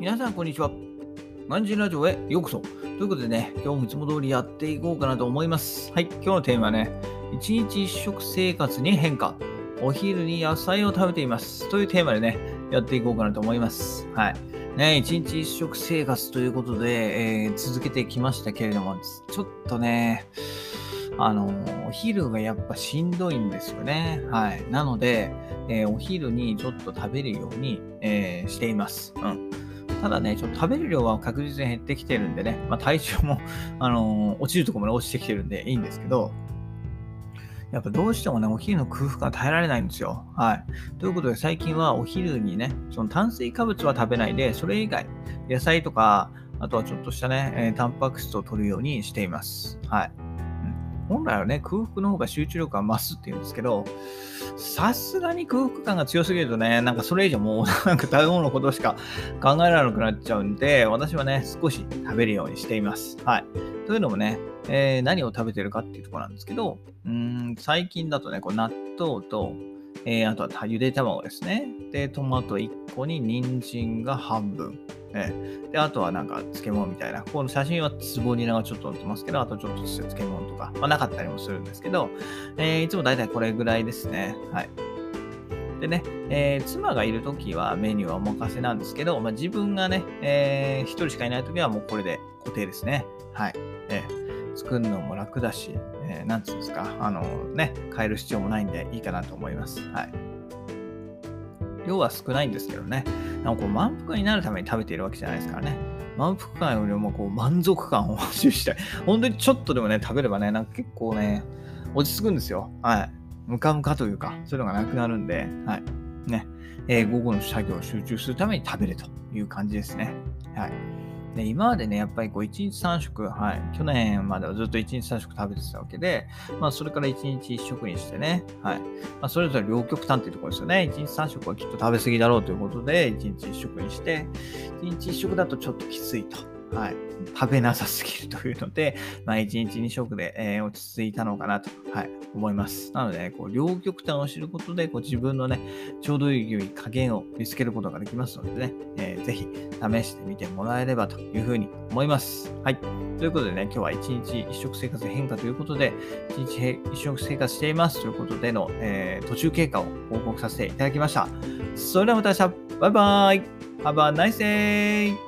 皆さん、こんにちは。マンジラジオへようこそ。ということでね、今日もいつも通りやっていこうかなと思います。はい、今日のテーマはね、一日一食生活に変化。お昼に野菜を食べています。というテーマでね、やっていこうかなと思います。はい。ね、一日一食生活ということで、えー、続けてきましたけれども、ちょっとね、あの、お昼がやっぱしんどいんですよね。はい。なので、えー、お昼にちょっと食べるように、えー、しています。うん。ただね、ちょっと食べる量は確実に減ってきてるんでね、まあ、体重も、あのー、落ちるところまで落ちてきてるんでいいんですけど、やっぱどうしてもね、お昼の空腹が耐えられないんですよ。はい。ということで、最近はお昼にね、その炭水化物は食べないで、それ以外、野菜とか、あとはちょっとしたね、えー、タンパク質を取るようにしています。はい。本来はね、空腹の方が集中力が増すっていうんですけど、さすがに空腹感が強すぎるとね、なんかそれ以上もうなんか食べ物のことしか考えられなくなっちゃうんで、私はね、少し食べるようにしています。はい。というのもね、えー、何を食べてるかっていうとこなんですけど、うん、最近だとね、こう納豆と、えー、あとはゆで卵ですね。で、トマト1個に人参が半分。えー、で、あとはなんか漬物みたいな。この写真はつぼにがちょっと載ってますけど、あとちょっと漬物とか、まあ、なかったりもするんですけど、えー、いつもだいたいこれぐらいですね。はい。でね、えー、妻がいるときはメニューはお任せなんですけど、まあ、自分がね、えー、一人しかいないときはもうこれで固定ですね。はい。えー、作るのも楽だし、えー、なんつうんですか、あのね、変える必要もないんでいいかなと思います。はい。量は少ないんですけどね。なんかこう満腹になるために食べているわけじゃないですからね。満腹感よりもこう満足感を欲したい。本当にちょっとでもね、食べればね、なんか結構ね、落ち着くんですよ。はい。ムカムカというか、そういうのがなくなるんで、はい。ね。えー、午後の作業を集中するために食べるという感じですね。はい。で今までね、やっぱりこう1日3食、はい、去年まではずっと1日3食食べてたわけで、まあそれから1日1食にしてね、はい、まあそれぞれ両極端っていうところですよね。1日3食はきっと食べ過ぎだろうということで、1日1食にして、1日1食だとちょっときついと。はい、食べなさすぎるというので、まあ、1日2食で、えー、落ち着いたのかなと、はい、思います。なので、ね、こう両極端を知ることでこう自分のね、ちょうどいい加減を見つけることができますのでね、えー、ぜひ試してみてもらえればというふうに思います。はい。ということでね、今日は1日1食生活変化ということで、1日1食生活していますということでの、えー、途中経過を報告させていただきました。それではまた明日、バイバイ !Have a nice day!